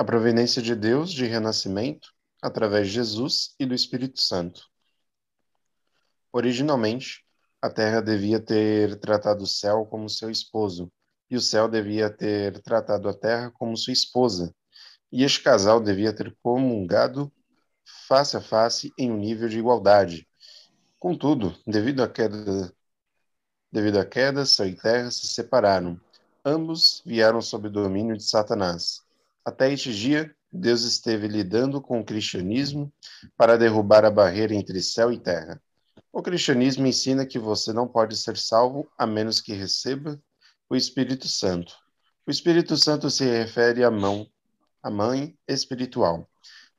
A providência de Deus de renascimento através de Jesus e do Espírito Santo. Originalmente, a terra devia ter tratado o céu como seu esposo, e o céu devia ter tratado a terra como sua esposa, e este casal devia ter comungado face a face em um nível de igualdade. Contudo, devido à queda, devido à queda, céu e terra se separaram. Ambos vieram sob o domínio de Satanás. Até este dia, Deus esteve lidando com o cristianismo para derrubar a barreira entre céu e terra. O cristianismo ensina que você não pode ser salvo a menos que receba o Espírito Santo. O Espírito Santo se refere à mão, à mãe espiritual.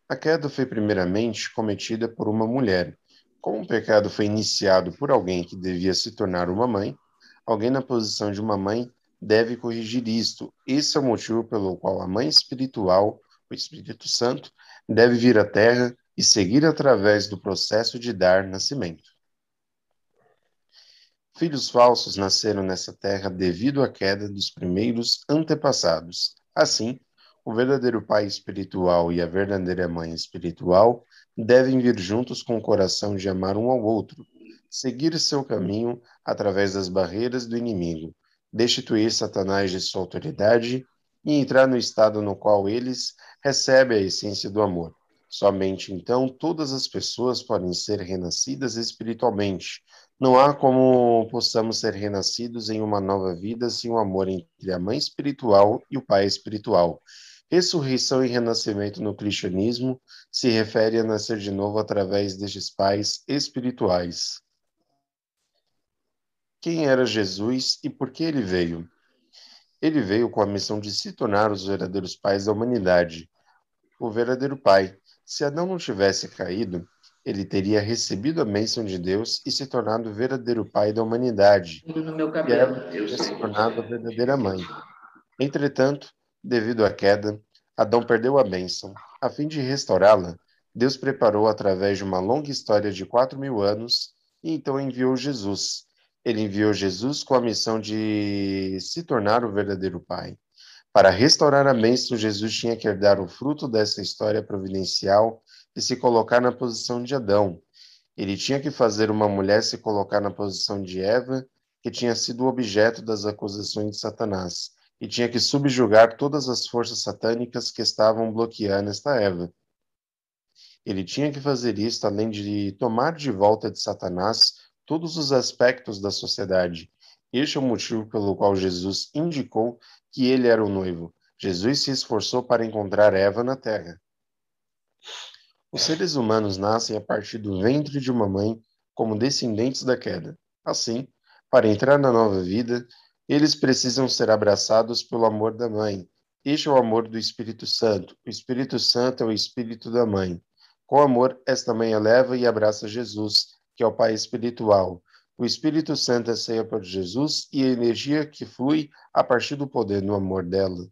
A queda foi primeiramente cometida por uma mulher. Como o pecado foi iniciado por alguém que devia se tornar uma mãe, alguém na posição de uma mãe deve corrigir isto. Esse é o motivo pelo qual a mãe espiritual, o Espírito Santo, deve vir à Terra e seguir através do processo de dar nascimento. Filhos falsos nasceram nessa terra devido à queda dos primeiros antepassados. Assim, o verdadeiro pai espiritual e a verdadeira mãe espiritual devem vir juntos com o coração de amar um ao outro, seguir seu caminho através das barreiras do inimigo, destituir Satanás de sua autoridade e entrar no estado no qual eles recebem a essência do amor. Somente então todas as pessoas podem ser renascidas espiritualmente, não há como possamos ser renascidos em uma nova vida sem o amor entre a mãe espiritual e o pai espiritual. Ressurreição e renascimento no cristianismo se refere a nascer de novo através destes pais espirituais. Quem era Jesus e por que ele veio? Ele veio com a missão de se tornar os verdadeiros pais da humanidade. O verdadeiro pai. Se Adão não tivesse caído, ele teria recebido a bênção de Deus e se tornado o verdadeiro pai da humanidade. No meu cabelo, e se tornado a verdadeira mãe. Entretanto, devido à queda, Adão perdeu a bênção. A fim de restaurá-la, Deus preparou através de uma longa história de quatro mil anos e então enviou Jesus. Ele enviou Jesus com a missão de se tornar o verdadeiro pai. Para restaurar a bênção, Jesus tinha que herdar o fruto dessa história providencial e se colocar na posição de Adão. Ele tinha que fazer uma mulher se colocar na posição de Eva, que tinha sido objeto das acusações de Satanás, e tinha que subjugar todas as forças satânicas que estavam bloqueando esta Eva. Ele tinha que fazer isto além de tomar de volta de Satanás todos os aspectos da sociedade. Este é o motivo pelo qual Jesus indicou que ele era o noivo. Jesus se esforçou para encontrar Eva na terra. Os seres humanos nascem a partir do ventre de uma mãe como descendentes da queda. Assim, para entrar na nova vida, eles precisam ser abraçados pelo amor da mãe. Este é o amor do Espírito Santo. O Espírito Santo é o espírito da mãe. Com amor, esta mãe eleva e abraça Jesus, que é o Pai espiritual. O Espírito Santo é ceia por Jesus e a energia que flui a partir do poder no amor dela.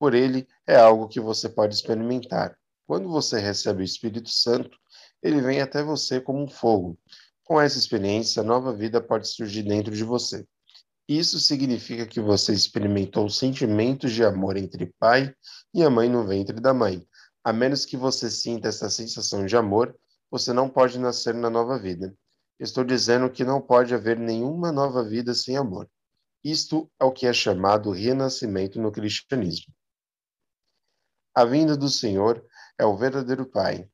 Por ele, é algo que você pode experimentar. Quando você recebe o Espírito Santo, ele vem até você como um fogo. Com essa experiência, nova vida pode surgir dentro de você. Isso significa que você experimentou sentimentos de amor entre pai e a mãe no ventre da mãe. A menos que você sinta essa sensação de amor, você não pode nascer na nova vida. Estou dizendo que não pode haver nenhuma nova vida sem amor. Isto é o que é chamado renascimento no cristianismo. A vinda do Senhor é o verdadeiro Pai.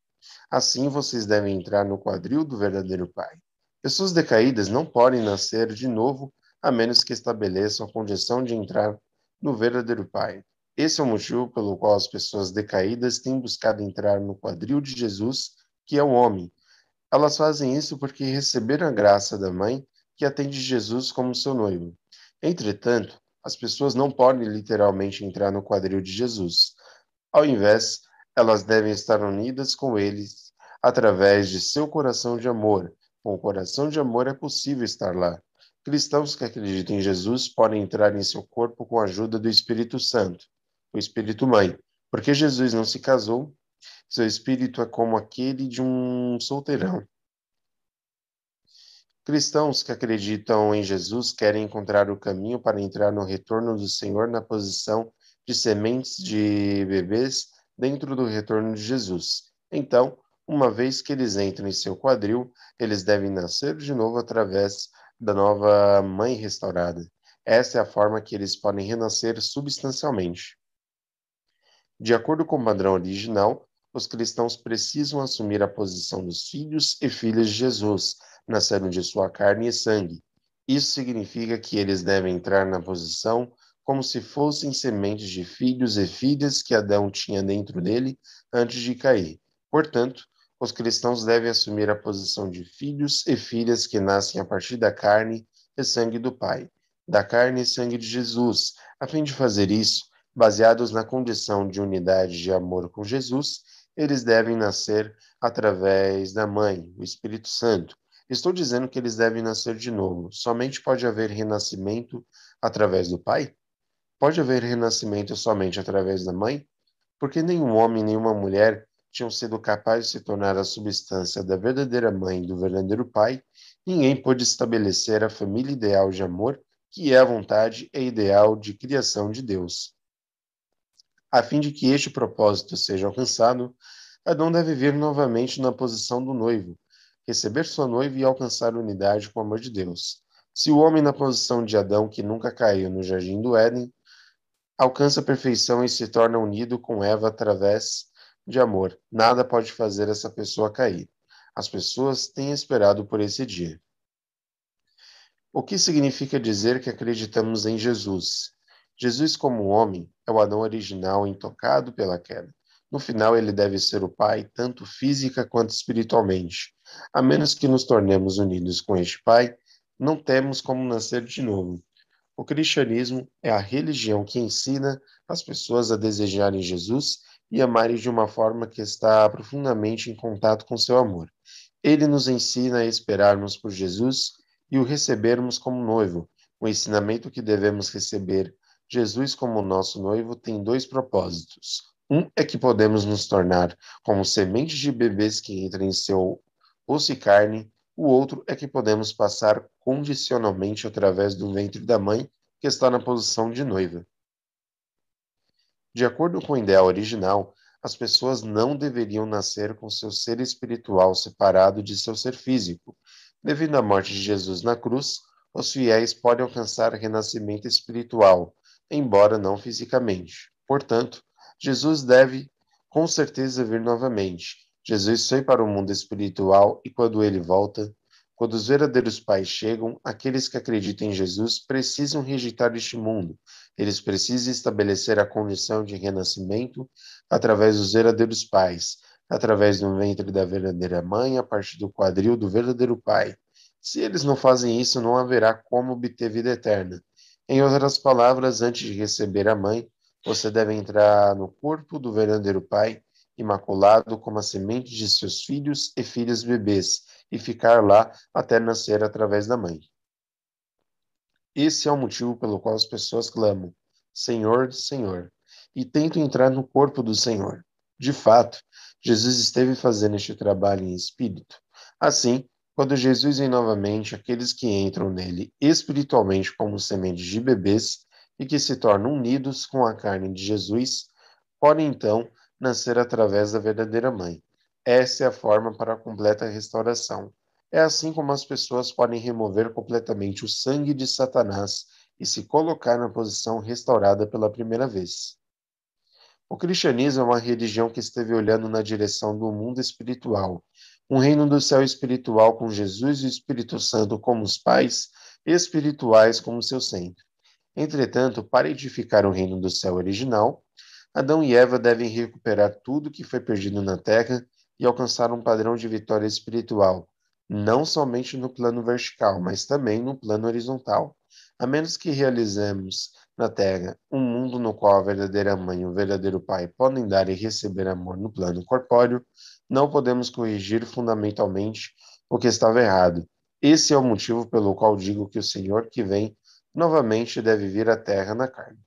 Assim vocês devem entrar no quadril do verdadeiro Pai. Pessoas decaídas não podem nascer de novo a menos que estabeleçam a condição de entrar no verdadeiro Pai. Esse é o motivo pelo qual as pessoas decaídas têm buscado entrar no quadril de Jesus, que é o homem. Elas fazem isso porque receberam a graça da mãe, que atende Jesus como seu noivo. Entretanto, as pessoas não podem literalmente entrar no quadril de Jesus. Ao invés, elas devem estar unidas com eles através de seu coração de amor. Com o coração de amor é possível estar lá. Cristãos que acreditam em Jesus podem entrar em seu corpo com a ajuda do Espírito Santo, o Espírito Mãe. Porque Jesus não se casou, seu espírito é como aquele de um solteirão. Cristãos que acreditam em Jesus querem encontrar o caminho para entrar no retorno do Senhor na posição de sementes de bebês dentro do retorno de Jesus. Então, uma vez que eles entram em seu quadril, eles devem nascer de novo através da nova mãe restaurada. Essa é a forma que eles podem renascer substancialmente. De acordo com o padrão original, os cristãos precisam assumir a posição dos filhos e filhas de Jesus, nasceram de sua carne e sangue. Isso significa que eles devem entrar na posição como se fossem sementes de filhos e filhas que Adão tinha dentro dele antes de cair. Portanto, os cristãos devem assumir a posição de filhos e filhas que nascem a partir da carne e sangue do Pai, da carne e sangue de Jesus. A fim de fazer isso, baseados na condição de unidade de amor com Jesus, eles devem nascer através da mãe, o Espírito Santo. Estou dizendo que eles devem nascer de novo. Somente pode haver renascimento através do pai? Pode haver renascimento somente através da mãe? Porque nenhum homem, nenhuma mulher tinham sido capazes de se tornar a substância da verdadeira mãe do verdadeiro pai, ninguém pôde estabelecer a família ideal de amor, que é a vontade e ideal de criação de Deus. A fim de que este propósito seja alcançado, Adão deve vir novamente na posição do noivo, receber sua noiva e alcançar unidade com o amor de Deus. Se o homem na posição de Adão, que nunca caiu no jardim do Éden, alcança a perfeição e se torna unido com Eva através de amor, nada pode fazer essa pessoa cair. As pessoas têm esperado por esse dia. O que significa dizer que acreditamos em Jesus? Jesus, como homem, é o Adão original intocado pela queda. No final, ele deve ser o Pai, tanto física quanto espiritualmente. A menos que nos tornemos unidos com este Pai, não temos como nascer de novo. O cristianismo é a religião que ensina as pessoas a desejarem Jesus e amarem de uma forma que está profundamente em contato com seu amor. Ele nos ensina a esperarmos por Jesus e o recebermos como noivo. O ensinamento que devemos receber Jesus como nosso noivo tem dois propósitos. Um é que podemos nos tornar como sementes de bebês que entram em seu osso e carne. O outro é que podemos passar condicionalmente através do ventre da mãe, que está na posição de noiva. De acordo com o ideal original, as pessoas não deveriam nascer com seu ser espiritual separado de seu ser físico. Devido à morte de Jesus na cruz, os fiéis podem alcançar renascimento espiritual, embora não fisicamente. Portanto, Jesus deve com certeza vir novamente. Jesus foi para o mundo espiritual e quando ele volta, quando os verdadeiros pais chegam, aqueles que acreditam em Jesus precisam rejeitar este mundo. Eles precisam estabelecer a condição de renascimento através dos verdadeiros pais, através do ventre da verdadeira mãe, a partir do quadril do verdadeiro pai. Se eles não fazem isso, não haverá como obter vida eterna. Em outras palavras, antes de receber a mãe, você deve entrar no corpo do verdadeiro Pai, imaculado como a semente de seus filhos e filhas bebês, e ficar lá até nascer através da mãe. Esse é o motivo pelo qual as pessoas clamam: Senhor, Senhor, e tentam entrar no corpo do Senhor. De fato, Jesus esteve fazendo este trabalho em espírito. Assim, quando Jesus vem novamente, aqueles que entram nele espiritualmente como sementes de bebês e que se tornam unidos com a carne de Jesus, podem então nascer através da verdadeira mãe. Essa é a forma para a completa restauração. É assim como as pessoas podem remover completamente o sangue de Satanás e se colocar na posição restaurada pela primeira vez. O cristianismo é uma religião que esteve olhando na direção do mundo espiritual um reino do céu espiritual com Jesus e o Espírito Santo como os pais espirituais como seu centro. Entretanto, para edificar o reino do céu original, Adão e Eva devem recuperar tudo que foi perdido na terra e alcançar um padrão de vitória espiritual, não somente no plano vertical, mas também no plano horizontal. A menos que realizemos na Terra um mundo no qual a verdadeira mãe e o verdadeiro pai podem dar e receber amor no plano corpóreo, não podemos corrigir fundamentalmente o que estava errado. Esse é o motivo pelo qual digo que o Senhor que vem novamente deve vir à terra na carne.